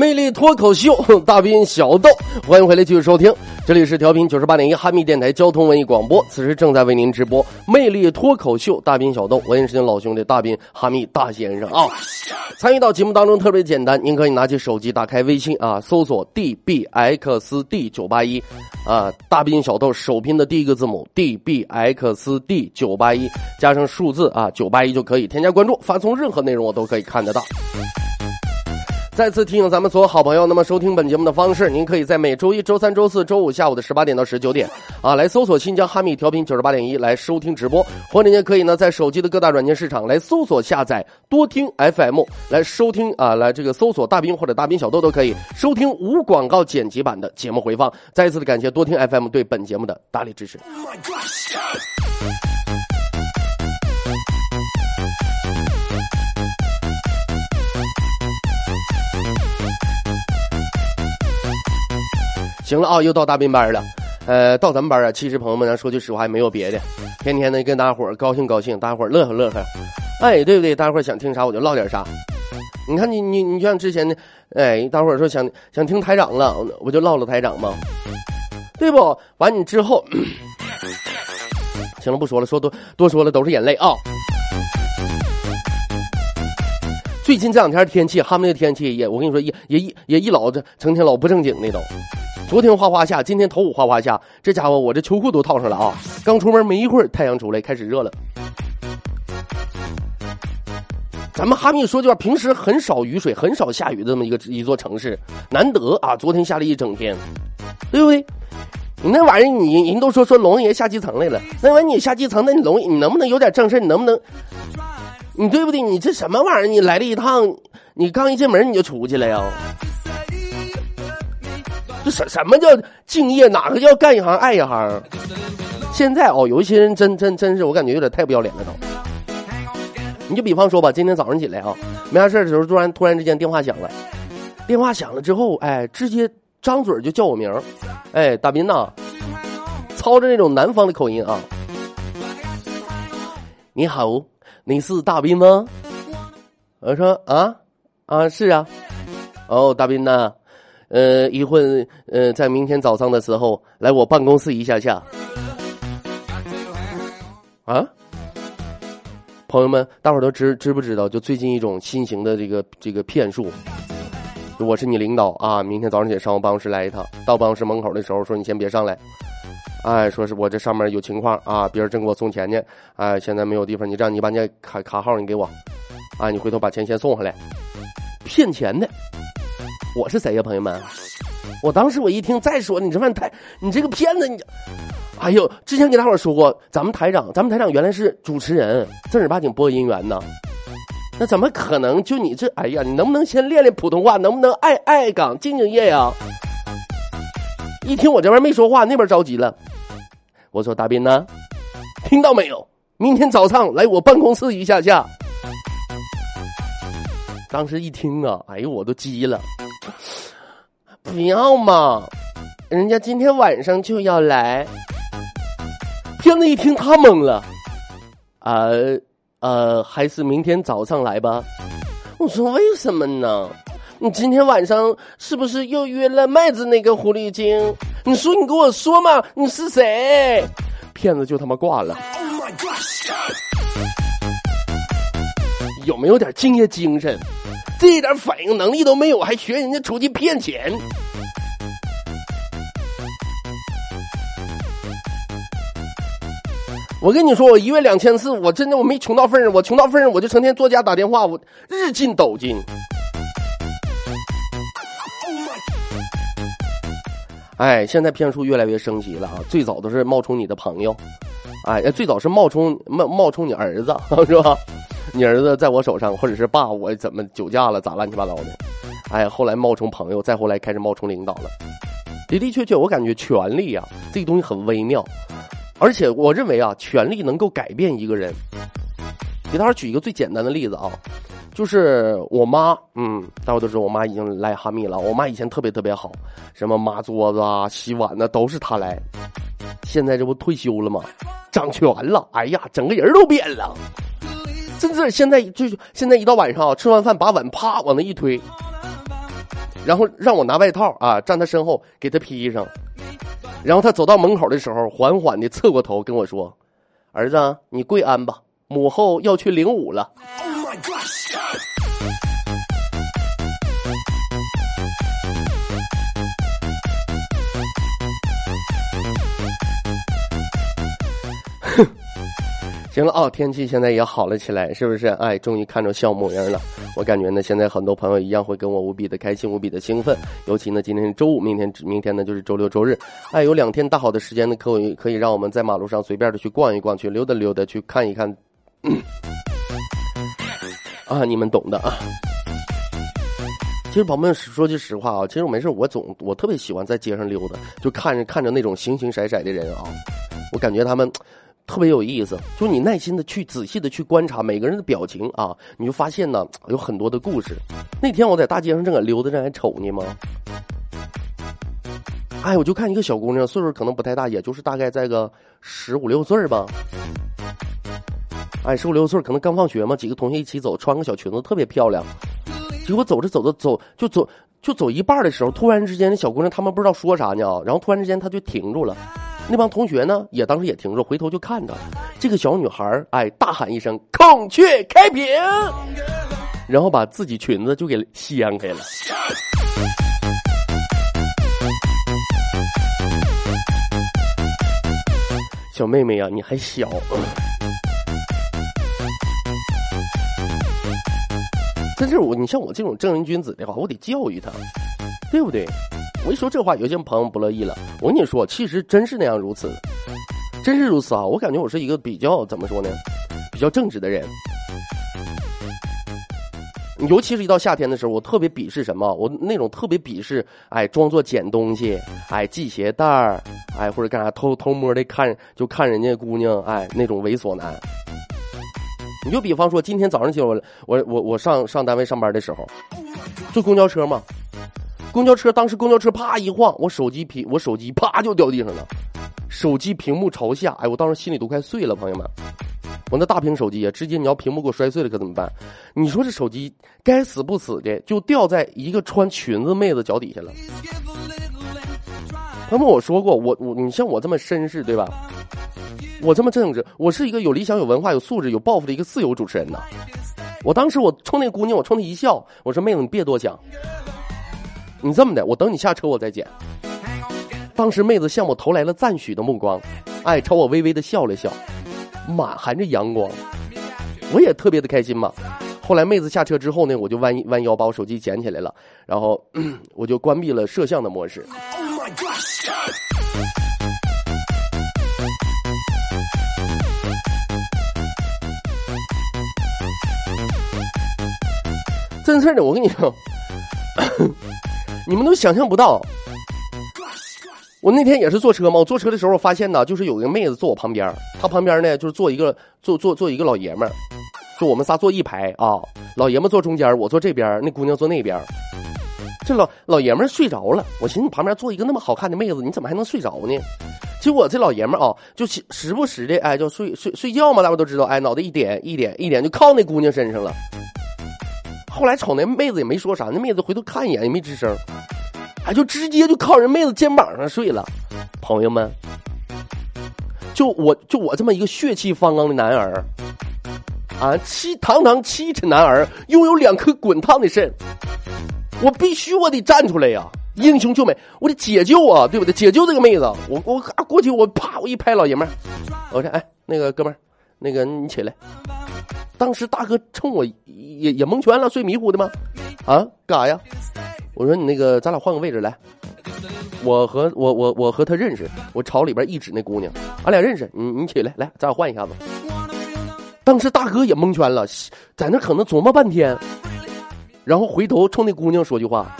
魅力脱口秀，大兵小豆，欢迎回来继续收听，这里是调频九十八点一哈密电台交通文艺广播，此时正在为您直播魅力脱口秀，大兵小豆，我也是您老兄弟大兵哈密大先生啊。参与到节目当中特别简单，您可以拿起手机打开微信啊，搜索 dbxd 九八一啊，大兵小豆首拼的第一个字母 dbxd 九八一加上数字啊九八一就可以添加关注，发送任何内容我都可以看得到。再次提醒咱们所有好朋友，那么收听本节目的方式，您可以在每周一周三、周四周五下午的十八点到十九点，啊，来搜索新疆哈密调频九十八点一来收听直播，或者您可以呢在手机的各大软件市场来搜索下载多听 FM 来收听啊，来这个搜索大兵或者大兵小豆都可以收听无广告剪辑版的节目回放。再一次的感谢多听 FM 对本节目的大力支持。行了啊，又到大兵班了。呃，到咱们班啊，其实朋友们，咱说句实话，也没有别的，天天的跟大伙儿高兴高兴，大伙儿乐呵乐呵。哎，对不对？大伙儿想听啥我就唠点啥。你看你你你像之前的，哎，大伙儿说想想听台长了，我就唠唠台长嘛，对不？完你之后，行了，不说了，说多多说了都是眼泪啊。最近这两天天气，哈密的天气也，我跟你说也也也也一老这成天老不正经的都。昨天哗哗下，今天头五哗哗下，这家伙我这秋裤都套上了啊！刚出门没一会儿，太阳出来开始热了。咱们哈密说句话，平时很少雨水，很少下雨的这么一个一座城市，难得啊！昨天下了一整天，对不对？你那玩意儿，你人都说说龙爷下基层来了，那玩意儿你下基层，那你龙你能不能有点正事你能不能？你对不对？你这什么玩意儿？你来了一趟，你刚一进门你就出去了呀？这什什么叫敬业？哪个叫干一行爱一行？现在哦，有一些人真真真是，我感觉有点太不要脸了都。你就比方说吧，今天早上起来啊，没啥事的时候，突然突然之间电话响了，电话响了之后，哎，直接张嘴就叫我名，哎，大斌呐，操着那种南方的口音啊，你好，你是大斌吗？我说啊啊是啊，哦，大斌呐。呃，一会呃，在明天早上的时候来我办公室一下下。啊，朋友们，大伙都知知不知道？就最近一种新型的这个这个骗术，我是你领导啊，明天早上起来上我办公室来一趟。到办公室门口的时候说你先别上来，哎，说是我这上面有情况啊，别人正给我送钱呢，哎，现在没有地方，你让你把你卡卡号你给我，啊，你回头把钱先送回来，骗钱的。我是谁呀，朋友们？我当时我一听，再说你这玩意台，你这个骗子，你，哎呦，之前给大伙说过，咱们台长，咱们台长原来是主持人，正儿八经播音员呢，那怎么可能？就你这，哎呀，你能不能先练练普通话？能不能爱爱岗敬敬业呀？一听我这边没说话，那边着急了。我说大斌呢，听到没有？明天早上来我办公室一下下。当时一听啊，哎呦，我都急了。不要嘛，人家今天晚上就要来。骗子一听他懵了，呃呃，还是明天早上来吧。我说为什么呢？你今天晚上是不是又约了麦子那个狐狸精？你说你跟我说嘛，你是谁？骗子就他妈挂了。有没有点敬业精神？这一点反应能力都没有，还学人家出去骗钱？我跟你说，我一月两千四，我真的我没穷到份上，我穷到份上，我就成天坐家打电话，我日进斗金。哎，现在骗术越来越升级了啊！最早都是冒充你的朋友，哎，最早是冒充冒冒充你儿子 是吧？你儿子在我手上，或者是爸我怎么酒驾了，咋乱七八糟的？哎，后来冒充朋友，再后来开始冒充领导了。的的确确，我感觉权力啊，这个东西很微妙，而且我认为啊，权力能够改变一个人。给大伙举一个最简单的例子啊，就是我妈，嗯，大伙都知道我妈已经来哈密了。我妈以前特别特别好，什么抹桌子啊、洗碗的都是她来。现在这不退休了吗？掌权了，哎呀，整个人都变了。甚至现在就现在一到晚上吃完饭把碗啪往那一推。然后让我拿外套啊，站他身后给他披上。然后他走到门口的时候，缓缓的侧过头跟我说：“儿子，你跪安吧，母后要去领舞了。” Oh、哼。行了啊，天气现在也好了起来，是不是？哎，终于看着笑模样了。我感觉呢，现在很多朋友一样会跟我无比的开心，无比的兴奋。尤其呢，今天是周五，明天明天呢就是周六周日，哎，有两天大好的时间呢，可以可以让我们在马路上随便的去逛一逛，去溜达溜达，去看一看。嗯 啊，你们懂的啊。其实宝宝们说句实话啊，其实我没事，我总我特别喜欢在街上溜达，就看着看着那种形形色色的人啊，我感觉他们。特别有意思，就你耐心的去仔细的去观察每个人的表情啊，你就发现呢有很多的故事。那天我在大街上正搁溜达着，还瞅你吗？哎，我就看一个小姑娘，岁数可能不太大，也就是大概在个十五六岁吧。哎，十五六岁可能刚放学嘛，几个同学一起走，穿个小裙子，特别漂亮。结果走着走着走，就走就走一半的时候，突然之间那小姑娘他们不知道说啥呢，然后突然之间她就停住了。那帮同学呢，也当时也停住，回头就看着这个小女孩哎，大喊一声“孔雀开屏”，然后把自己裙子就给掀开了。小妹妹呀，你还小，但是我，你像我这种正人君子的话，我得教育他，对不对？我一说这话，有些朋友不乐意了。我跟你说，其实真是那样如此，真是如此啊！我感觉我是一个比较怎么说呢，比较正直的人。尤其是一到夏天的时候，我特别鄙视什么？我那种特别鄙视，哎，装作捡东西，哎，系鞋带儿，哎，或者干啥偷偷摸的看，就看人家姑娘，哎，那种猥琐男。你就比方说，今天早上起我我我我上上单位上班的时候，坐公交车嘛。公交车当时公交车啪一晃，我手机屏我手机啪就掉地上了，手机屏幕朝下，哎，我当时心里都快碎了，朋友们，我那大屏手机啊，直接你要屏幕给我摔碎了可怎么办？你说这手机该死不死的就掉在一个穿裙子妹子脚底下了。他们，我说过，我我你像我这么绅士对吧？我这么正直，我是一个有理想、有文化、有素质、有抱负的一个自由主持人呐。我当时我冲那姑娘，我冲她一笑，我说妹子你别多想。你这么的，我等你下车，我再剪。当时妹子向我投来了赞许的目光，哎，朝我微微的笑了笑，满含着阳光。我也特别的开心嘛。后来妹子下车之后呢，我就弯弯腰把我手机捡起来了，然后 我就关闭了摄像的模式。真事儿的，我跟你说。你们都想象不到，我那天也是坐车嘛。我坐车的时候发现呢，就是有个妹子坐我旁边，她旁边呢就是坐一个坐坐坐一个老爷们儿，就我们仨坐一排啊。老爷们坐中间，我坐这边，那姑娘坐那边。这老老爷们睡着了，我寻思你旁边坐一个那么好看的妹子，你怎么还能睡着呢？结果这老爷们啊，就时不时的哎，就睡睡睡觉嘛，大家都知道，哎，脑袋一点一点一点就靠那姑娘身上了。后来瞅那妹子也没说啥，那妹子回头看一眼也没吱声，哎，就直接就靠人妹子肩膀上睡了。朋友们，就我就我这么一个血气方刚的男儿，啊，七堂堂七尺男儿，拥有两颗滚烫的肾，我必须我得站出来呀，英雄救美，我得解救啊，对不对？解救这个妹子，我我啊过去我啪我一拍老爷们儿，我说哎，那个哥们儿，那个你起来。当时大哥冲我也也蒙圈了，睡迷糊的吗？啊，干啥呀？我说你那个，咱俩换个位置来。我和我我我和他认识，我朝里边一指那姑娘，俺俩认识，你你起来，来，咱俩换一下子。当时大哥也蒙圈了，在那可能琢磨半天，然后回头冲那姑娘说句话：“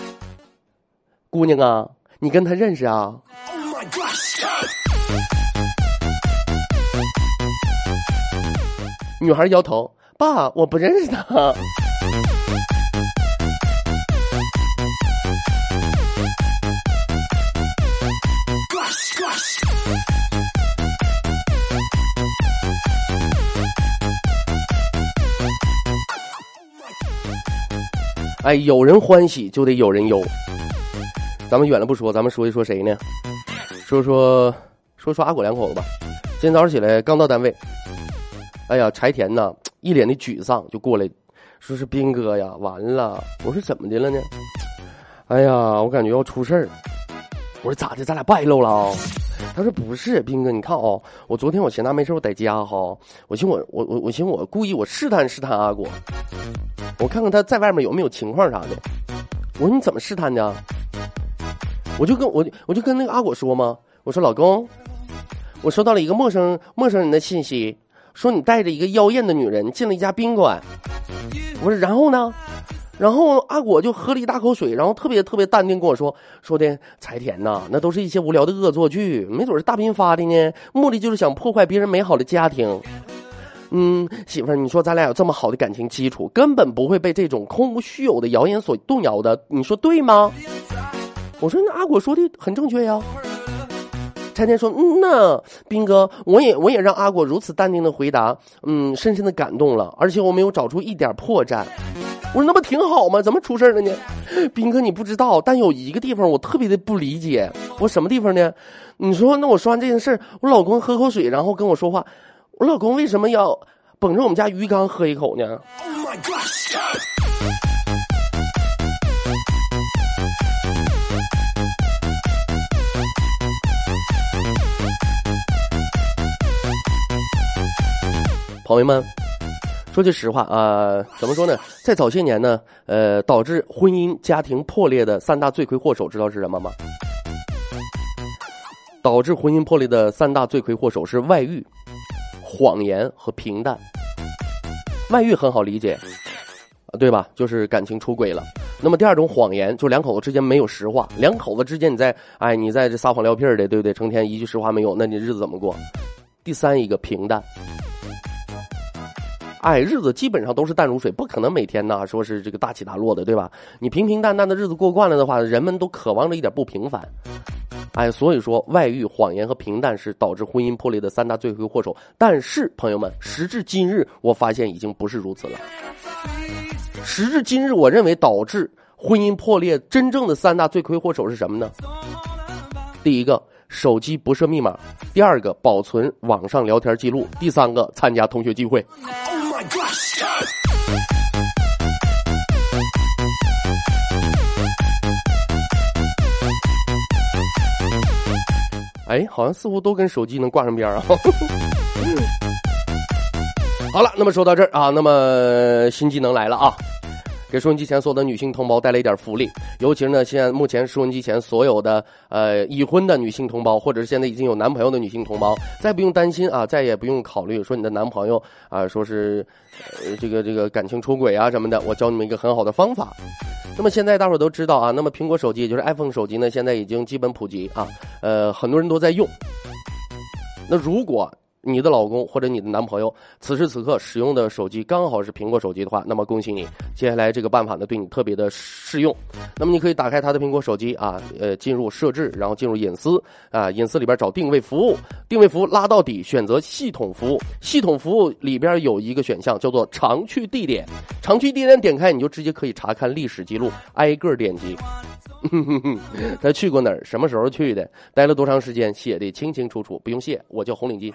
姑娘啊，你跟他认识啊？” oh、my God, 女孩摇头：“爸，我不认识他。”哎，有人欢喜就得有人忧。咱们远了不说，咱们说一说谁呢？说说说说阿果两口子吧。今天早上起来刚到单位，哎呀，柴田呐，一脸的沮丧就过来，说是斌哥呀，完了。我说怎么的了呢？哎呀，我感觉要出事儿。我说咋的？咱俩败露了？他说不是，斌哥，你看哦，我昨天我闲他没事，我在家哈，我寻我我我我寻我故意我试探试探阿果。我看看他在外面有没有情况啥的。我说你怎么试探的？我就跟我我就跟那个阿果说嘛，我说老公，我收到了一个陌生陌生人的信息，说你带着一个妖艳的女人进了一家宾馆。我说然后呢？然后阿果就喝了一大口水，然后特别特别淡定跟我说说的柴田呐，那都是一些无聊的恶作剧，没准是大兵发的呢，目的就是想破坏别人美好的家庭。嗯，媳妇儿，你说咱俩有这么好的感情基础，根本不会被这种空无虚有的谣言所动摇的，你说对吗？我说那阿果说的很正确呀。柴田说，嗯呐，斌哥，我也我也让阿果如此淡定的回答，嗯，深深的感动了，而且我没有找出一点破绽。我说那不挺好吗？怎么出事了呢？斌哥，你不知道，但有一个地方我特别的不理解。我什么地方呢？你说，那我说完这件事我老公喝口水，然后跟我说话。我老公为什么要捧着我们家鱼缸喝一口呢？Oh my God!？朋友们，说句实话啊，怎么说呢？在早些年呢，呃，导致婚姻家庭破裂的三大罪魁祸首，知道是什么吗？导致婚姻破裂的三大罪魁祸首是外遇。谎言和平淡，外遇很好理解，对吧？就是感情出轨了。那么第二种谎言，就两口子之间没有实话，两口子之间你在哎，你在这撒谎撂屁的，对不对？成天一句实话没有，那你日子怎么过？第三一个平淡，哎，日子基本上都是淡如水，不可能每天呢说是这个大起大落的，对吧？你平平淡淡的日子过惯了的话，人们都渴望着一点不平凡。哎，所以说外遇、谎言和平淡是导致婚姻破裂的三大罪魁祸首。但是，朋友们，时至今日，我发现已经不是如此了。时至今日，我认为导致婚姻破裂真正的三大罪魁祸首是什么呢？第一个，手机不设密码；第二个，保存网上聊天记录；第三个，参加同学聚会。Oh my God! 哎，好像似乎都跟手机能挂上边啊！好了，那么说到这儿啊，那么新技能来了啊，给收音机前所有的女性同胞带来一点福利，尤其是呢，现在目前收音机前所有的呃已婚的女性同胞，或者是现在已经有男朋友的女性同胞，再不用担心啊，再也不用考虑说你的男朋友啊，说是这个这个感情出轨啊什么的，我教你们一个很好的方法。那么现在大伙都知道啊，那么苹果手机也就是 iPhone 手机呢，现在已经基本普及啊，呃，很多人都在用。那如果你的老公或者你的男朋友此时此刻使用的手机刚好是苹果手机的话，那么恭喜你，接下来这个办法呢对你特别的适用。那么你可以打开他的苹果手机啊，呃，进入设置，然后进入隐私啊，隐私里边找定位服务，定位服务拉到底，选择系统服务，系统服务里边有一个选项叫做常去地点，常去地点点开你就直接可以查看历史记录，挨个点击。哼哼哼他去过哪儿？什么时候去的？待了多长时间？写的清清楚楚，不用谢。我叫红领巾。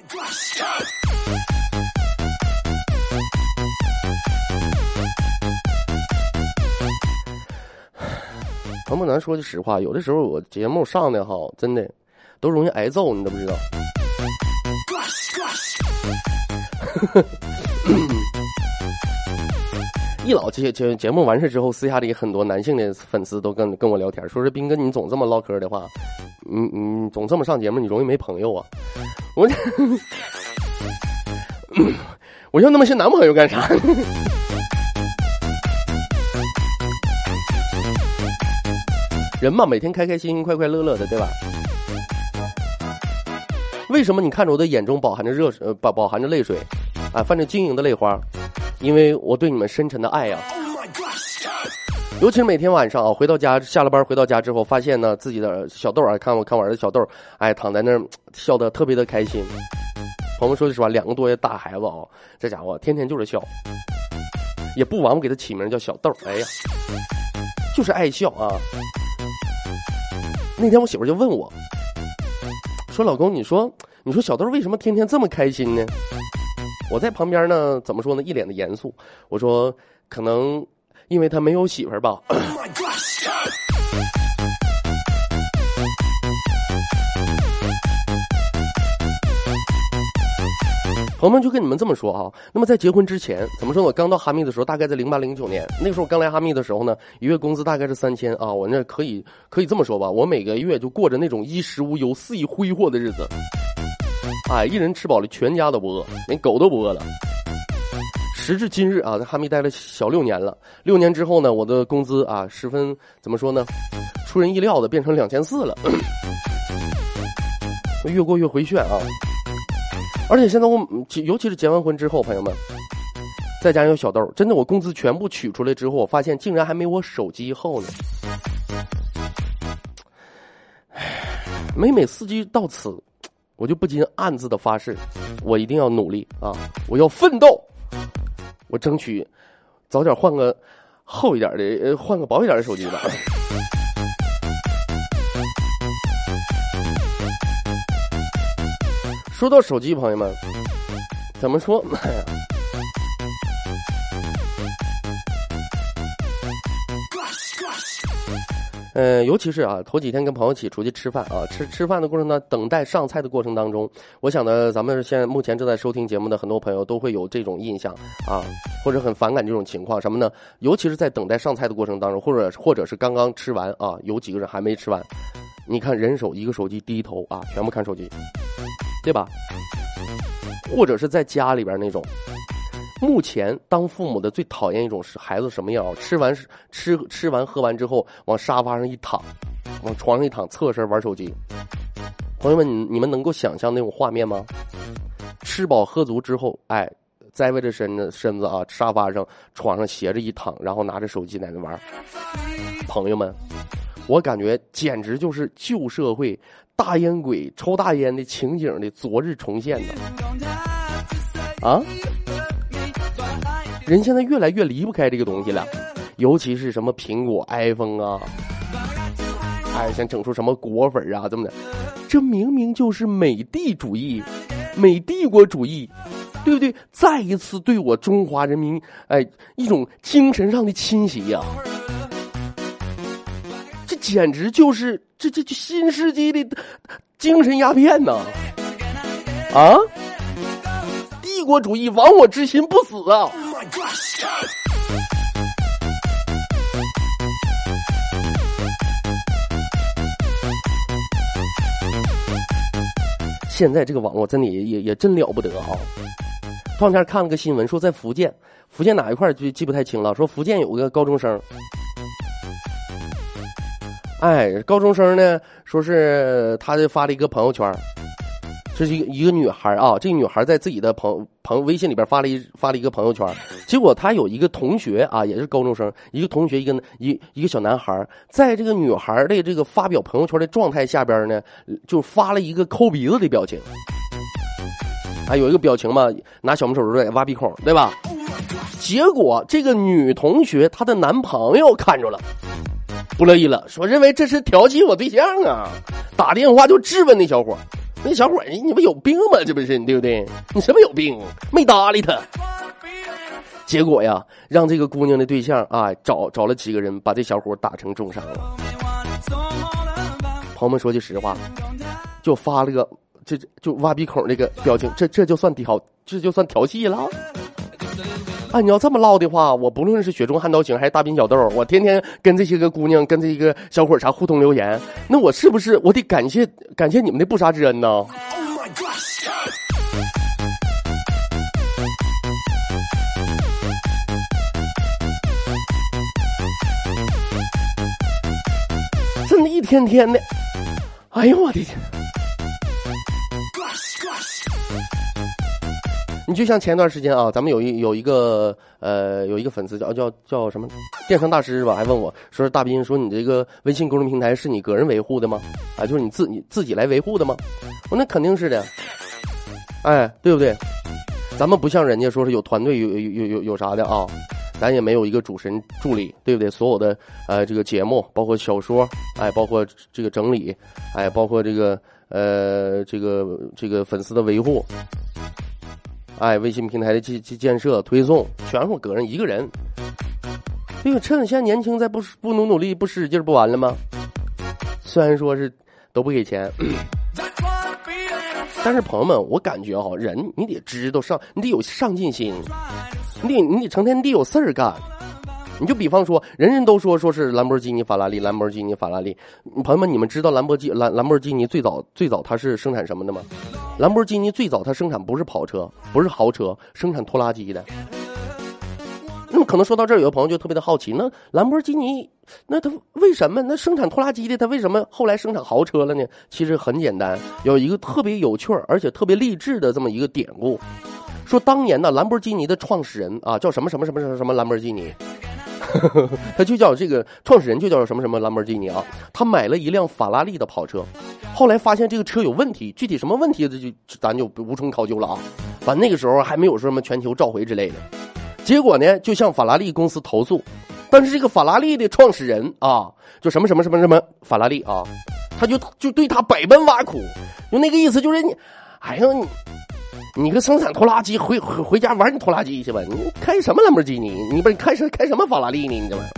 朋友们，咱说句实话，有的时候我节目上的哈，真的都容易挨揍，你都不知道。一老节节节目完事之后，私下里很多男性的粉丝都跟跟我聊天，说是斌哥，你总这么唠嗑的话，你你总这么上节目，你容易没朋友啊。我我要那么些男朋友干啥？人嘛，每天开开心心、快快乐乐的，对吧？为什么你看着我的眼中饱含着热呃饱饱含着泪水，啊，泛着晶莹的泪花？因为我对你们深沉的爱呀。尤其是每天晚上啊，回到家下了班回到家之后，发现呢自己的小豆啊，看我看我儿子小豆，哎，躺在那儿笑得特别的开心。朋友们说句实话，两个多月大孩子啊，这家伙天天就是笑，也不枉我给他起名叫小豆。哎呀，就是爱笑啊。那天我媳妇就问我，说老公，你说你说小豆为什么天天这么开心呢？我在旁边呢，怎么说呢？一脸的严肃。我说，可能因为他没有媳妇儿吧。朋友们就跟你们这么说啊。那么在结婚之前，怎么说呢？我刚到哈密的时候，大概在零八零九年，那时候我刚来哈密的时候呢，一月工资大概是三千啊。我那可以可以这么说吧，我每个月就过着那种衣食无忧、肆意挥霍的日子。哎，一人吃饱了，全家都不饿，连狗都不饿了。时至今日啊，在哈密待了小六年了。六年之后呢，我的工资啊，十分怎么说呢？出人意料的变成两千四了。越过越回旋啊！而且现在我，尤其是结完婚之后，朋友们，再加上有小豆，真的我工资全部取出来之后，我发现竟然还没我手机厚呢。每每司机到此。我就不禁暗自的发誓，我一定要努力啊！我要奋斗，我争取早点换个厚一点的，呃，换个薄一点的手机吧。说到手机，朋友们，怎么说？呃，尤其是啊，头几天跟朋友一起出去吃饭啊，吃吃饭的过程呢，等待上菜的过程当中，我想呢，咱们现在目前正在收听节目的很多朋友都会有这种印象啊，或者很反感这种情况，什么呢？尤其是在等待上菜的过程当中，或者或者是刚刚吃完啊，有几个人还没吃完，你看人手一个手机，低头啊，全部看手机，对吧？或者是在家里边那种。目前当父母的最讨厌一种是孩子什么样？吃完吃吃完喝完之后，往沙发上一躺，往床上一躺，侧身玩手机。朋友们，你你们能够想象那种画面吗？吃饱喝足之后，哎，栽歪着身子身子啊，沙发上床上斜着一躺，然后拿着手机在那玩。朋友们，我感觉简直就是旧社会大烟鬼抽大烟的情景的昨日重现呢。啊？人现在越来越离不开这个东西了，尤其是什么苹果、iPhone 啊，哎，想整出什么果粉啊，这么的，这明明就是美帝主义、美帝国主义，对不对？再一次对我中华人民，哎，一种精神上的侵袭呀！这简直就是这这这新世纪的精神鸦片呐！啊！帝国主义亡我之心不死啊！现在这个网络真的也也也真了不得啊！前两天看了个新闻，说在福建，福建哪一块就记不太清了。说福建有个高中生，哎，高中生呢，说是他就发了一个朋友圈。这是一个一个女孩啊，这个女孩在自己的朋朋微信里边发了一发了一个朋友圈，结果她有一个同学啊，也是高中生，一个同学一个一一个小男孩，在这个女孩的这个发表朋友圈的状态下边呢，就发了一个抠鼻子的表情，啊，有一个表情嘛，拿小拇手指在挖鼻孔，对吧？结果这个女同学她的男朋友看着了，不乐意了，说认为这是调戏我对象啊，打电话就质问那小伙。那小伙儿，你不有病吗？这不是你对不对？你什么有病？没搭理他。结果呀，让这个姑娘的对象啊，找找了几个人，把这小伙打成重伤了。朋友们说句实话，就发了个这就挖鼻孔那个表情，这这就算调，这就算调戏了。啊，你要这么唠的话，我不论是雪中悍刀行还是大兵小豆，我天天跟这些个姑娘、跟这个小伙啥互动留言，那我是不是我得感谢感谢你们的不杀之恩呢？Oh my God.？真的，一天天的，哎呦我的天！你就像前段时间啊，咱们有一有一个呃有一个粉丝叫叫叫什么电商大师是吧？还问我说大斌说你这个微信公众平台是你个人维护的吗？啊，就是你自你自己来维护的吗？我那肯定是的，哎，对不对？咱们不像人家说是有团队有有有有有啥的啊，咱也没有一个主神助理，对不对？所有的呃这个节目，包括小说，哎，包括这个整理，哎，包括这个呃这个这个粉丝的维护。哎，微信平台的建建建设推送，全是我个人一个人。这个趁现在年轻，再不不努努力，不使劲，不完了吗？虽然说是都不给钱，但是朋友们，我感觉哈，人你得知道上，你得有上进心，你得你得成天你得有事儿干。你就比方说，人人都说说是兰博基尼、法拉利，兰博基尼、法拉利。朋友们，你们知道兰博基兰兰博基尼最早最早它是生产什么的吗？兰博基尼最早它生产不是跑车，不是豪车，生产拖拉机的。那么可能说到这儿，有的朋友就特别的好奇，那兰博基尼那它为什么那生产拖拉机的，它为什么后来生产豪车了呢？其实很简单，有一个特别有趣而且特别励志的这么一个典故，说当年呢兰博基尼的创始人啊叫什么什么什么什么什么兰博基尼。他就叫这个创始人就叫什么什么兰博基尼啊，他买了一辆法拉利的跑车，后来发现这个车有问题，具体什么问题这就咱就无从考究了啊。反正那个时候还没有说什么全球召回之类的，结果呢就向法拉利公司投诉，但是这个法拉利的创始人啊，就什么什么什么什么法拉利啊，他就就对他百般挖苦，就那个意思就是你，哎呦你。你个生产拖拉机，回回回家玩你拖拉机去吧！你开什么兰博基尼？你不是开什开什么法拉利呢？你这玩意儿。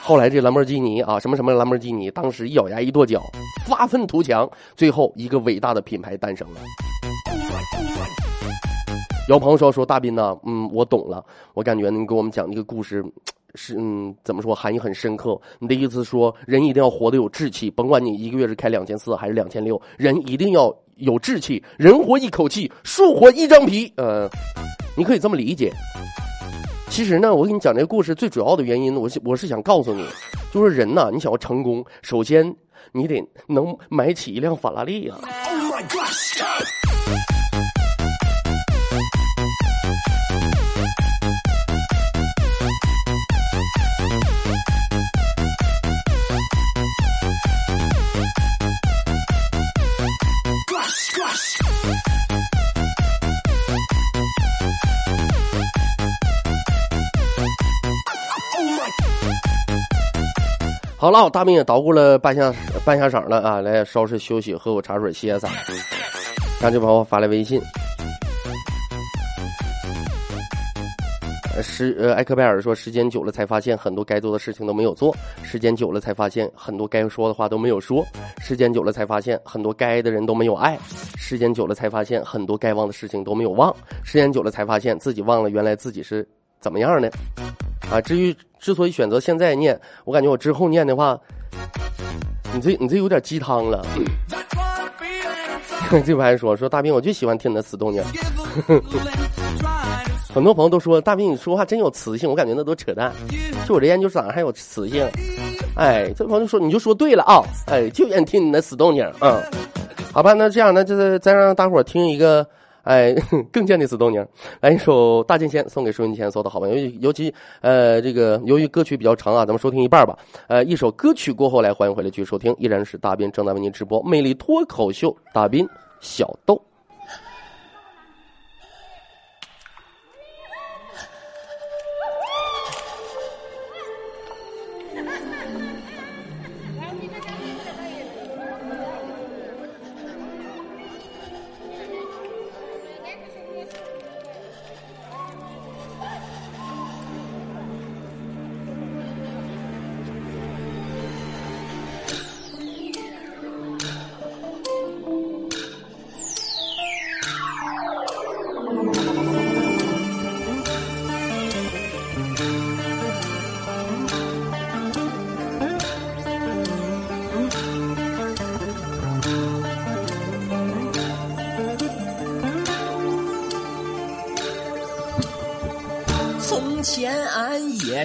后来这兰博基尼啊，什么什么兰博基尼，当时一咬牙一跺脚，发愤图强，最后一个伟大的品牌诞生了。有朋友说说大斌呢，嗯，我懂了，我感觉你给我们讲这个故事。是嗯，怎么说含义很深刻？你的意思说，人一定要活得有志气，甭管你一个月是开两千四还是两千六，人一定要有志气。人活一口气，树活一张皮。呃，你可以这么理解。其实呢，我给你讲这个故事最主要的原因，我是我是想告诉你，就是人呐，你想要成功，首先你得能买起一辆法拉利啊。好了，大兵也捣鼓了半下半下晌了啊，来稍事休息，喝口茶水歇歇嗓。让这朋友发来微信，时呃艾克贝尔说，时间久了才发现很多该做的事情都没有做，时间久了才发现很多该说的话都没有说，时间久了才发现很多该爱的人都没有爱，时间久了才发现很多该忘的事情都没有忘，时间久了才发现自己忘了原来自己是怎么样的。啊，至于之所以选择现在念，我感觉我之后念的话，你这你这有点鸡汤了。这不还说说大兵，我就喜欢听你的死动静。很多朋友都说大兵你说话真有磁性，我感觉那都扯淡。就我这研究生还有磁性。哎，这朋友说你就说对了啊，哎，就愿意听你的死动静。嗯，好吧，那这样那，就是再让大伙儿听一个。哎，更见的死动静，来一首《大剑仙》送给收音机前所有的好朋友，尤尤其呃，这个由于歌曲比较长啊，咱们收听一半吧。呃，一首歌曲过后来，欢迎回来继续收听，依然是大斌正在为您直播《魅力脱口秀》，大斌小豆。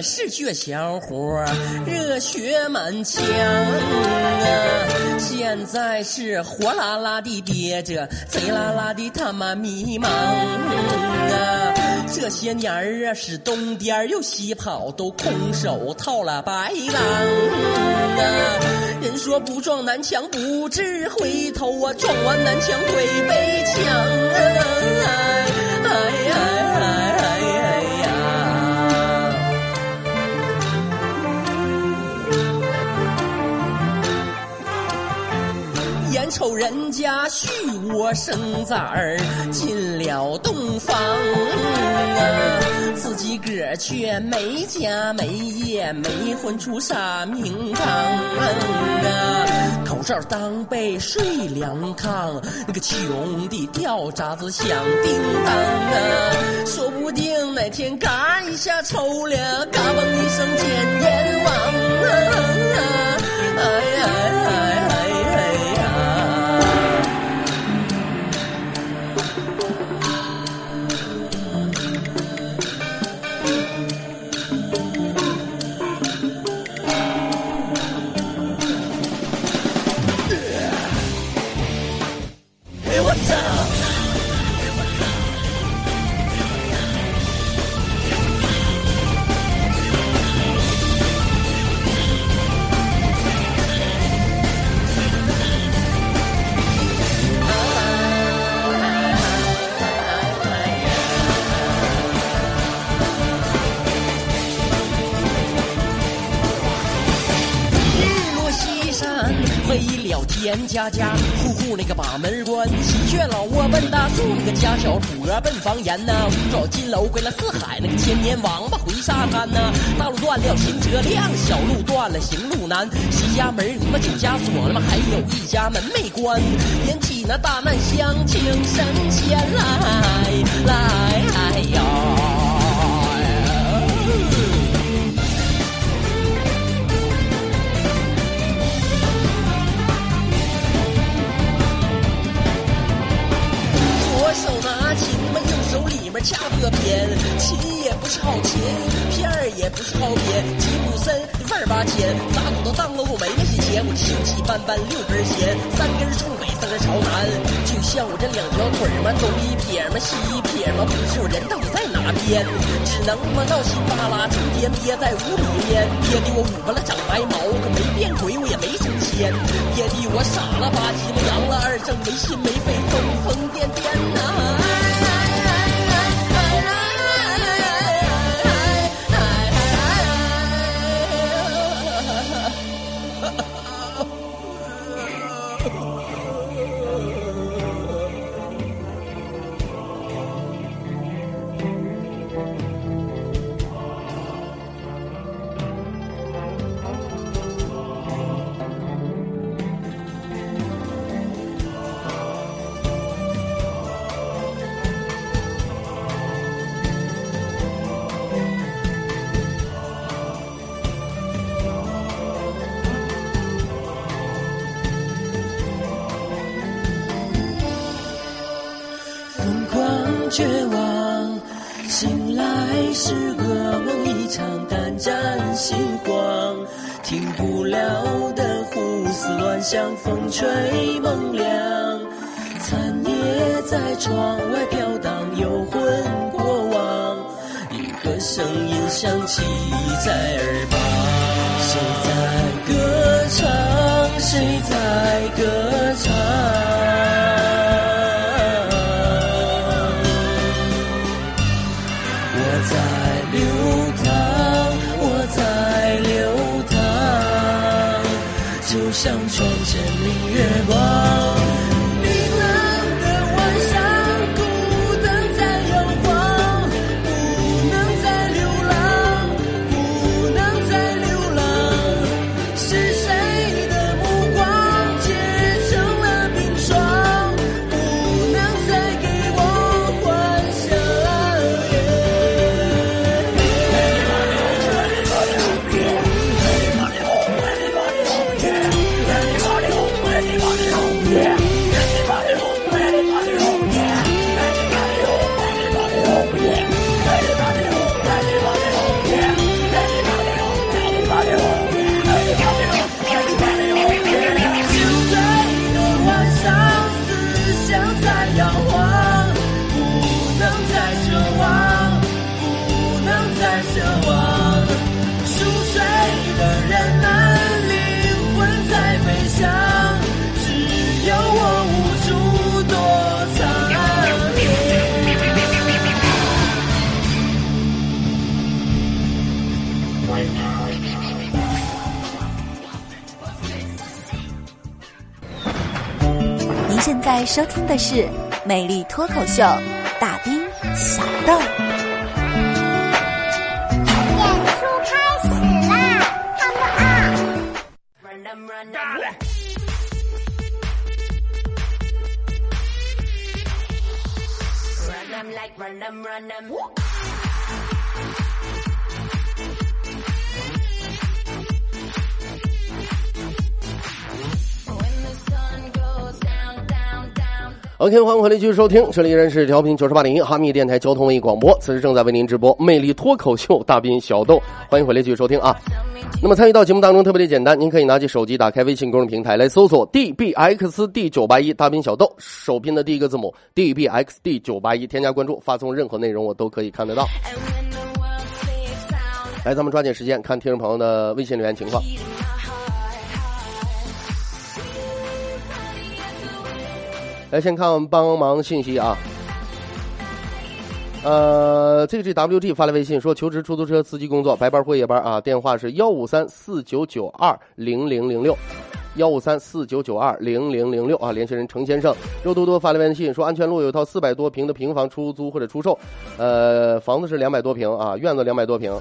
是倔小伙，热血满腔啊！现在是火辣辣的憋着，贼拉拉的他妈迷茫啊！这些年儿啊，是东边又西跑，都空手套了白狼啊！人说不撞南墙不知回头啊，撞完南墙会被抢啊！哎哎哎瞅人家续窝生崽儿进了洞房啊，自己个儿却没家没业，没混出啥名堂啊！口罩当被睡凉炕，那个穷的掉渣子响叮当啊！说不定哪天嘎一下抽了，嘎嘣一声见阎王啊！哎呀哎哎哎严家家，户户那个把门关。喜鹊老窝奔大树，那个家小伙奔房檐呐。五爪金楼归了四海，那个千年王八回沙滩呐。大路断了行车辆，小路断了行路难。西家门你妈九家锁了吗？还有一家门没关。引起那大难相请神仙来来手里面掐个鞭，琴也不是好琴，片儿也不是好扁，吉普森味儿八千，打鼓都当了我没那些钱，我锈迹斑斑六根弦，三根冲北，三根朝南，就像我这两条腿儿嘛，东一撇嘛，西一撇嘛，不是我人到底在哪边？只能嘛闹心巴拉，成天憋在屋里面，憋的我捂巴了长白毛，可没变鬼，我也没升仙，憋的我傻了吧唧嘛，阳了二正，没心没肺，疯疯癫癫呐！来是噩梦一场，胆战心慌，停不了的胡思乱想，风吹梦凉，残叶在窗外飘荡，游魂过往，一个声音响起在耳旁，谁在歌唱？谁在歌唱？相传是《美丽脱口秀》，大兵小豆。演出开始啦！他们啊，OK，欢迎回来继续收听，这里依然是调频九十八点一哈密电台交通文艺广播，此时正在为您直播《魅力脱口秀》大兵小豆，欢迎回来继续收听啊。那么参与到节目当中特别的简单，您可以拿起手机打开微信公众平台来搜索 DBXD 九八一大兵小豆，首拼的第一个字母 DBXD 九八一，添加关注，发送任何内容我都可以看得到。来，咱们抓紧时间看听众朋友的微信留言情况。来，先看我们帮忙信息啊。呃，这个 G W G 发来微信说求职出租车司机工作，白班或夜班啊，电话是幺五三四九九二零零零六，幺五三四九九二零零零六啊，联系人程先生。肉多多发来微信说安全路有套四百多平的平房出租或者出售，呃，房子是两百多平啊，院子两百多平。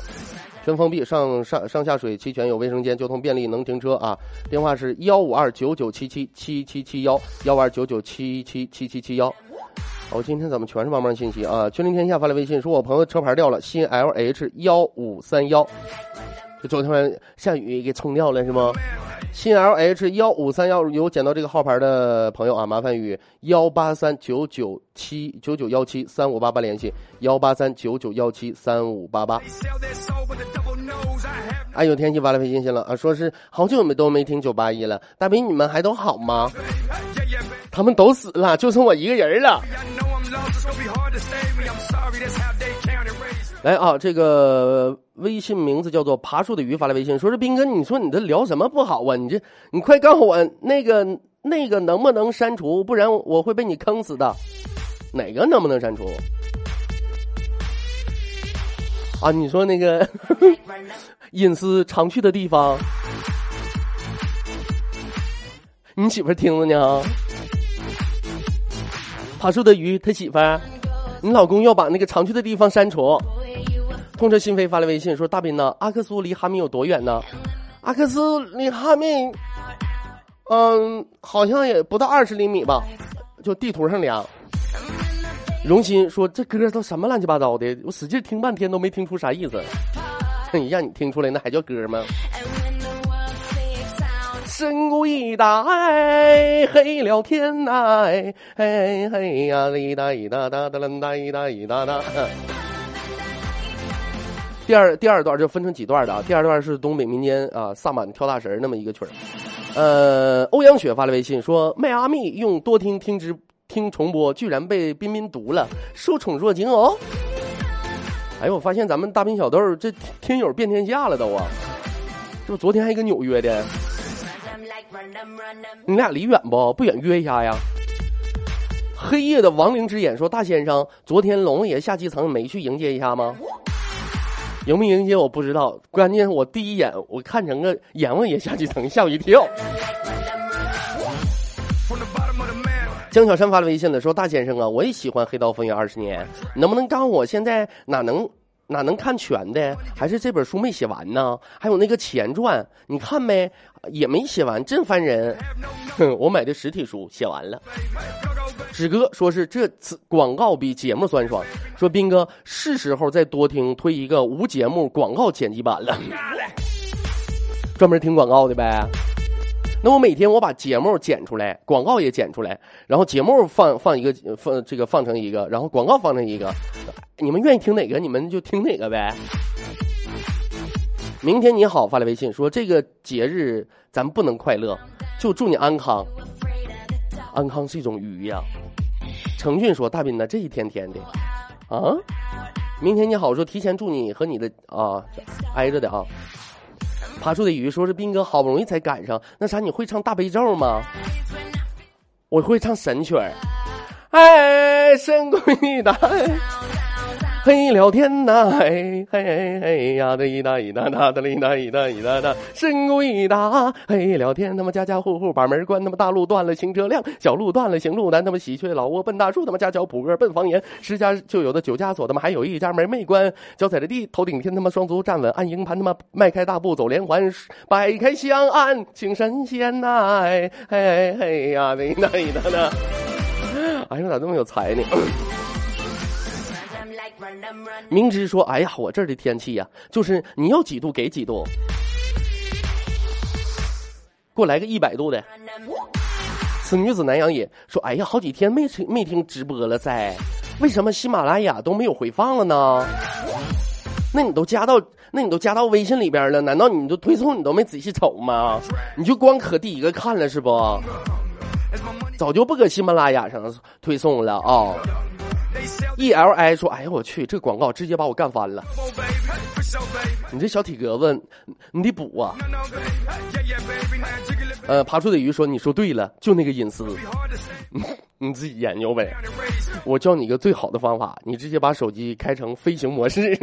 全封闭，上上上下水齐全，有卫生间，交通便利，能停车啊！电话是幺五二九九七七七七七幺，幺五二九九七七七七七幺。我、今天怎么全是帮忙信息啊？君临天下发来微信说，我朋友车牌掉了，新 L H 幺五三幺，就昨天晚上下雨给冲掉了是吗？新 L H 幺五三幺有捡到这个号牌的朋友啊，麻烦与幺八三九九七九九幺七三五八八联系，幺八三九九幺七三五八八。哎，有天气发来微信息了啊，说是好久没都没听九八一了，大兵你们还都好吗？他们都死了，就剩我一个人了。来啊，这个微信名字叫做爬树的鱼发来微信，说是斌哥，你说你这聊什么不好啊？你这你快告诉我那个那个能不能删除，不然我会被你坑死的。哪个能不能删除？啊，你说那个 隐私常去的地方，你媳妇听着呢？爬树的鱼他媳妇儿，你老公要把那个常去的地方删除。痛彻心扉发来微信说：“大斌呢？阿克苏离哈密有多远呢？阿克苏离哈密，嗯，好像也不到二十厘米吧，就地图上量。”荣鑫说：“这歌都什么乱七八糟的？我使劲听半天都没听出啥意思。你让你听出来，那还叫歌吗？”深谷一带黑了天呐哎，嘿嘿呀，哩哒一哒哒哒啦哒一哒一哒哒。第二第二段就分成几段的啊，第二段是东北民间啊萨满跳大神那么一个曲儿。呃，欧阳雪发来微信说：“迈阿密用多听听直听重播，居然被彬彬读了，受宠若惊哦。”哎呦，我发现咱们大兵小豆这听友遍天下了都啊！这不昨天还一个纽约的，你俩离远不？不远约一下呀。黑夜的亡灵之眼说：“大先生，昨天龙爷下基层没去迎接一下吗？”迎没迎接我不知道，关键我第一眼我看成个阎王爷下基层，吓我一跳。江小山发了微信了，说：“大先生啊，我也喜欢《黑道风云二十年》，能不能告诉我现在哪能哪能看全的？还是这本书没写完呢？还有那个前传，你看没？也没写完，真烦人。哼，我买的实体书写完了。”纸哥说是这次广告比节目酸爽，说斌哥是时候再多听推一个无节目广告剪辑版了，专门听广告的呗。那我每天我把节目剪出来，广告也剪出来，然后节目放放一个放这个放成一个，然后广告放成一个，你们愿意听哪个你们就听哪个呗。明天你好发来微信说这个节日咱们不能快乐，就祝你安康。安康是一种鱼呀。程俊说：“大斌呢，这一天天的，啊，明天你好说，提前祝你和你的啊挨着的啊。”爬树的鱼说：“是斌哥好不容易才赶上，那啥，你会唱大悲咒吗？我会唱神曲儿，哎，神鬼的，嘿聊天呐，嘿嘿嘿呀的一哒一哒哒的哩哒一哒一哒哒，神鬼大。嘿聊天，他妈家家户户把门关，他妈大路断了行车辆，小路断了行路难，他妈喜鹊老窝奔大树，他妈家脚补个奔房檐，十家就有的九家锁，他妈还有一家门没关，脚踩着地，头顶天，他妈双足站稳，按营盘，他妈迈开大步走连环，摆开香案请神仙呐，嘿嘿嘿呀的一哒一哒哒。哎呦，咋这么有才呢？明知说，哎呀，我这儿的天气呀、就是你要几度给几度，给我来个一百度的。此女子南阳也说，哎呀，好几天没听没听直播了在，为什么喜马拉雅都没有回放了呢？那你都加到那你都加到微信里边了，难道你都推送你都没仔细瞅吗？你就光可第一个看了是不？早就不搁喜马拉雅上推送了啊、E L I 说：“哎呀，我去，这广告直接把我干翻了。你这小体格子，你得补啊。”呃，爬出的鱼说：“你说对了，就那个隐私，你自己研究呗。我教你一个最好的方法，你直接把手机开成飞行模式。”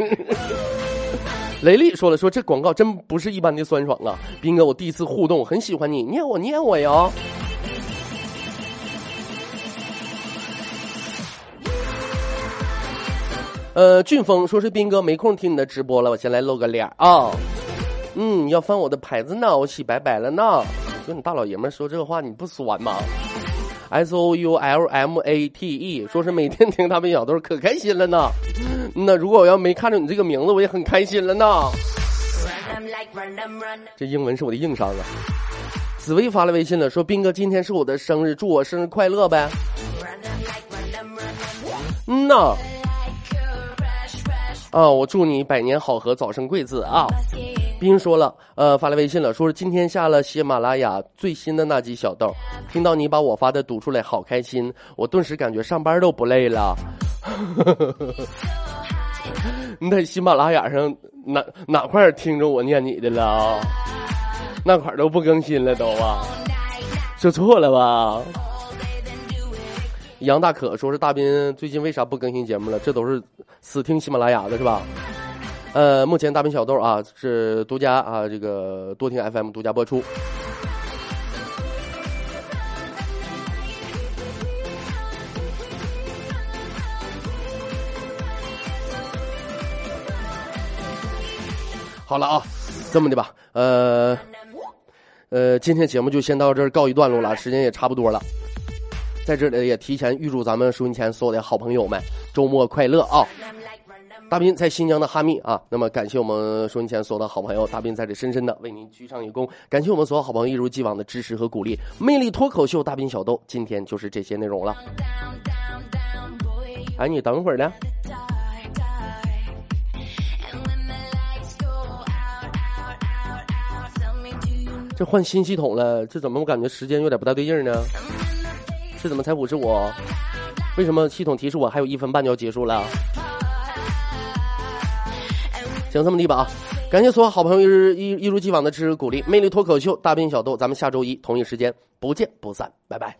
雷利说了：“说这广告真不是一般的酸爽啊，斌哥，我第一次互动，很喜欢你，念我念我呀。”呃，俊峰说是斌哥没空听你的直播了，我先来露个脸啊。嗯，要翻我的牌子呢，我洗白白了呢。就你大老爷们说这话，你不酸吗？S O U L M A T E 说是每天听他们小豆可开心了呢。那如果我要没看着你这个名字，我也很开心了呢。这英文是我的硬伤啊。紫薇发来微信了，说斌哥今天是我的生日，祝我生日快乐呗。嗯呐。啊，我祝你百年好合，早生贵子啊！冰说了，呃，发来微信了，说是今天下了喜马拉雅最新的那集小豆，听到你把我发的读出来，好开心，我顿时感觉上班都不累了。你在喜马拉雅上哪哪块听着我念你的了？那块都不更新了都啊？说错了吧？杨大可说是大斌最近为啥不更新节目了？这都是死听喜马拉雅的是吧？呃，目前大斌小豆啊是独家啊，这个多听 FM 独家播出。好了啊，这么的吧，呃，呃，今天节目就先到这儿告一段落了，时间也差不多了。在这里也提前预祝咱们收音前所有的好朋友们周末快乐啊！大斌在新疆的哈密啊，那么感谢我们收音前所有的好朋友，大斌在这深深的为您鞠上一躬，感谢我们所有好朋友一如既往的支持和鼓励。魅力脱口秀大斌小豆，今天就是这些内容了。哎，你等会儿呢。这换新系统了，这怎么我感觉时间有点不大对劲呢？这怎么才五十五？为什么系统提示我还有一分半就要结束了？行，这么地吧啊！感谢所有好朋友一一一如既往的支持鼓励，魅力脱口秀大兵小豆，咱们下周一同一时间不见不散，拜拜。